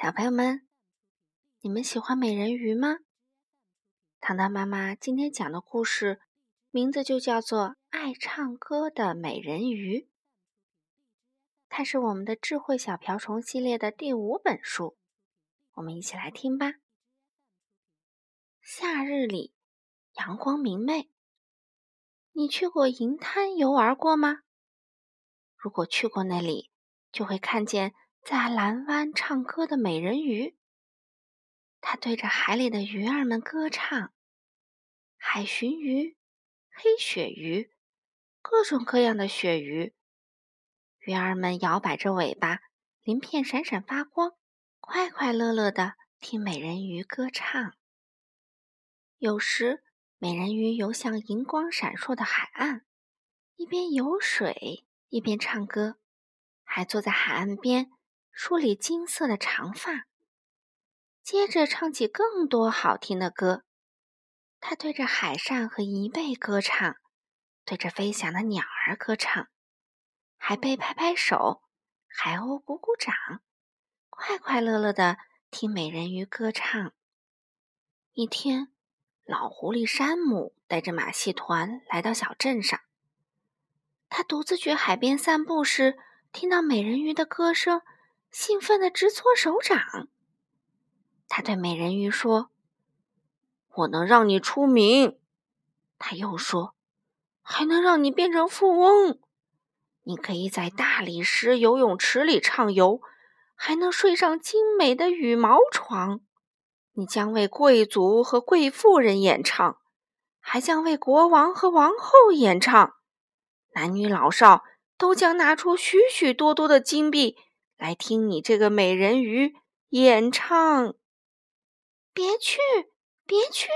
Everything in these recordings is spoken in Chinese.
小朋友们，你们喜欢美人鱼吗？糖糖妈妈今天讲的故事名字就叫做《爱唱歌的美人鱼》，它是我们的智慧小瓢虫系列的第五本书。我们一起来听吧。夏日里，阳光明媚。你去过银滩游玩过吗？如果去过那里，就会看见。在蓝湾唱歌的美人鱼，它对着海里的鱼儿们歌唱。海鲟鱼、黑鳕鱼，各种各样的鳕鱼，鱼儿们摇摆着尾巴，鳞片闪闪发光，快快乐乐的听美人鱼歌唱。有时，美人鱼游向银光闪烁的海岸，一边游水一边唱歌，还坐在海岸边。梳理金色的长发，接着唱起更多好听的歌。他对着海扇和贻贝歌唱，对着飞翔的鸟儿歌唱。海贝拍拍手，海鸥鼓鼓掌，快快乐乐的听美人鱼歌唱。一天，老狐狸山姆带着马戏团来到小镇上。他独自去海边散步时，听到美人鱼的歌声。兴奋的直搓手掌，他对美人鱼说：“我能让你出名。”他又说：“还能让你变成富翁。你可以在大理石游泳池里畅游，还能睡上精美的羽毛床。你将为贵族和贵妇人演唱，还将为国王和王后演唱。男女老少都将拿出许许多多的金币。”来听你这个美人鱼演唱！别去，别去！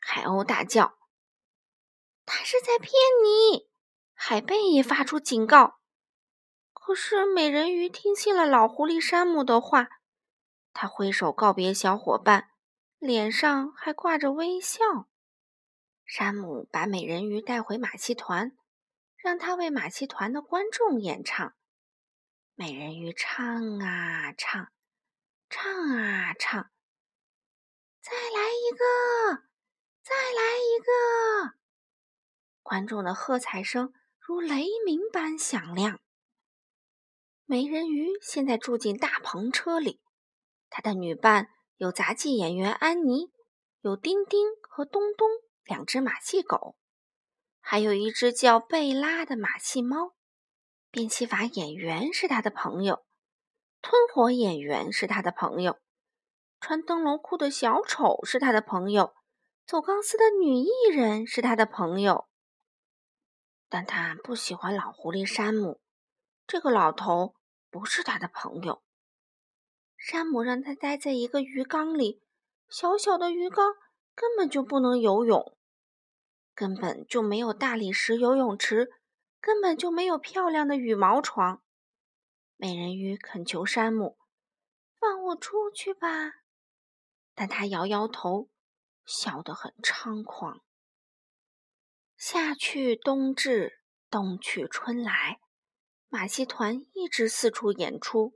海鸥大叫。他是在骗你！海贝也发出警告。可是美人鱼听信了老狐狸山姆的话，他挥手告别小伙伴，脸上还挂着微笑。山姆把美人鱼带回马戏团，让他为马戏团的观众演唱。美人鱼唱啊唱，唱啊唱，再来一个，再来一个！观众的喝彩声如雷鸣般响亮。美人鱼现在住进大篷车里，她的女伴有杂技演员安妮，有丁丁和东东两只马戏狗，还有一只叫贝拉的马戏猫。变戏法演员是他的朋友，吞火演员是他的朋友，穿灯笼裤的小丑是他的朋友，走钢丝的女艺人是他的朋友。但他不喜欢老狐狸山姆，这个老头不是他的朋友。山姆让他待在一个鱼缸里，小小的鱼缸根本就不能游泳，根本就没有大理石游泳池。根本就没有漂亮的羽毛床。美人鱼恳求山姆：“放我出去吧！”但他摇摇头，笑得很猖狂。夏去冬至，冬去春来，马戏团一直四处演出。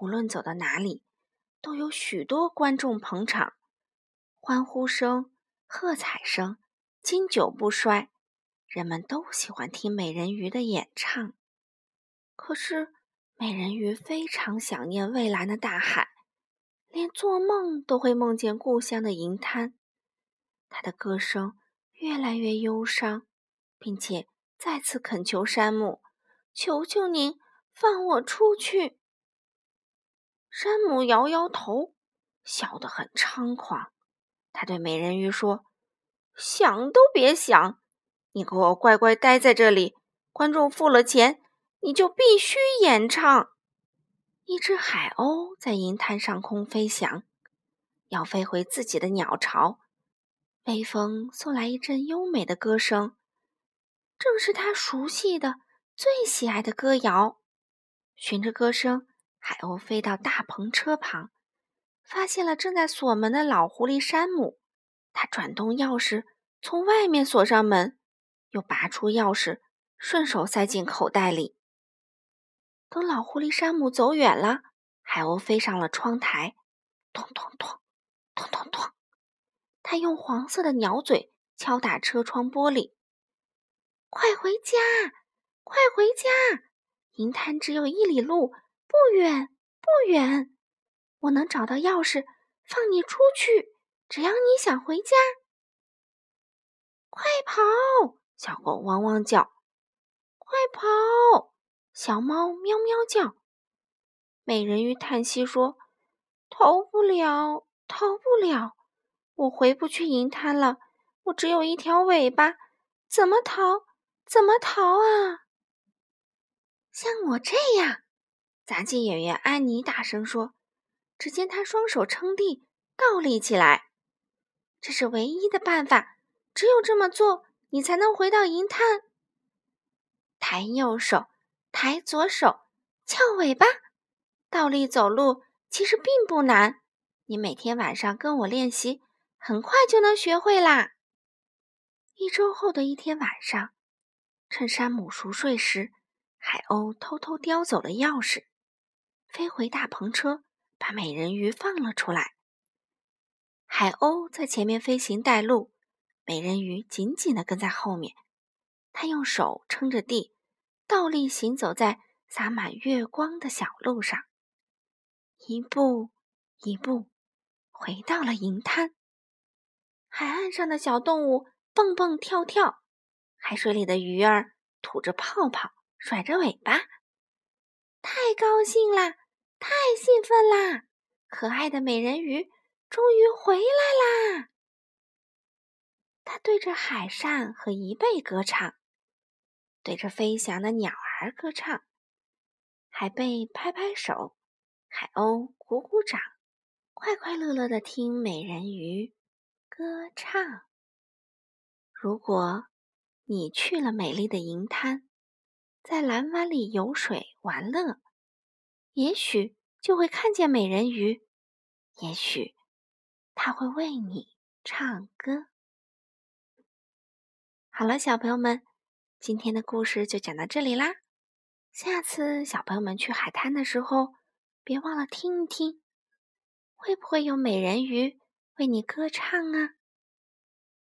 无论走到哪里，都有许多观众捧场，欢呼声、喝彩声经久不衰。人们都喜欢听美人鱼的演唱，可是美人鱼非常想念蔚蓝的大海，连做梦都会梦见故乡的银滩。她的歌声越来越忧伤，并且再次恳求山姆：“求求您放我出去。”山姆摇摇头，笑得很猖狂。他对美人鱼说：“想都别想！”你给我乖乖待在这里，观众付了钱，你就必须演唱。一只海鸥在银滩上空飞翔，要飞回自己的鸟巢。微风送来一阵优美的歌声，正是他熟悉的、最喜爱的歌谣。循着歌声，海鸥飞到大篷车旁，发现了正在锁门的老狐狸山姆。他转动钥匙，从外面锁上门。又拔出钥匙，顺手塞进口袋里。等老狐狸山姆走远了，海鸥飞上了窗台，咚咚咚，咚咚咚。它用黄色的鸟嘴敲打车窗玻璃。快回家，快回家！银滩只有一里路，不远不远。我能找到钥匙，放你出去。只要你想回家，快跑！小狗汪汪叫。快跑！小猫喵喵叫。美人鱼叹息说：“逃不了，逃不了，我回不去银滩了。我只有一条尾巴，怎么逃？怎么逃啊？”像我这样，杂技演员安妮大声说。只见她双手撑地，倒立起来。这是唯一的办法，只有这么做，你才能回到银滩。抬右手，抬左手，翘尾巴，倒立走路其实并不难。你每天晚上跟我练习，很快就能学会啦。一周后的一天晚上，趁山姆熟睡时，海鸥偷偷叼走了钥匙，飞回大篷车，把美人鱼放了出来。海鸥在前面飞行带路，美人鱼紧紧地跟在后面。他用手撑着地，倒立行走在洒满月光的小路上，一步一步回到了银滩。海岸上的小动物蹦蹦跳跳，海水里的鱼儿吐着泡泡，甩着尾巴。太高兴啦！太兴奋啦！可爱的美人鱼终于回来啦！他对着海扇和贻贝歌唱。对着飞翔的鸟儿歌唱，海贝拍拍手，海鸥鼓鼓掌，快快乐乐的听美人鱼歌唱。如果你去了美丽的银滩，在蓝湾里游水玩乐，也许就会看见美人鱼，也许它会为你唱歌。好了，小朋友们。今天的故事就讲到这里啦，下次小朋友们去海滩的时候，别忘了听一听，会不会有美人鱼为你歌唱啊？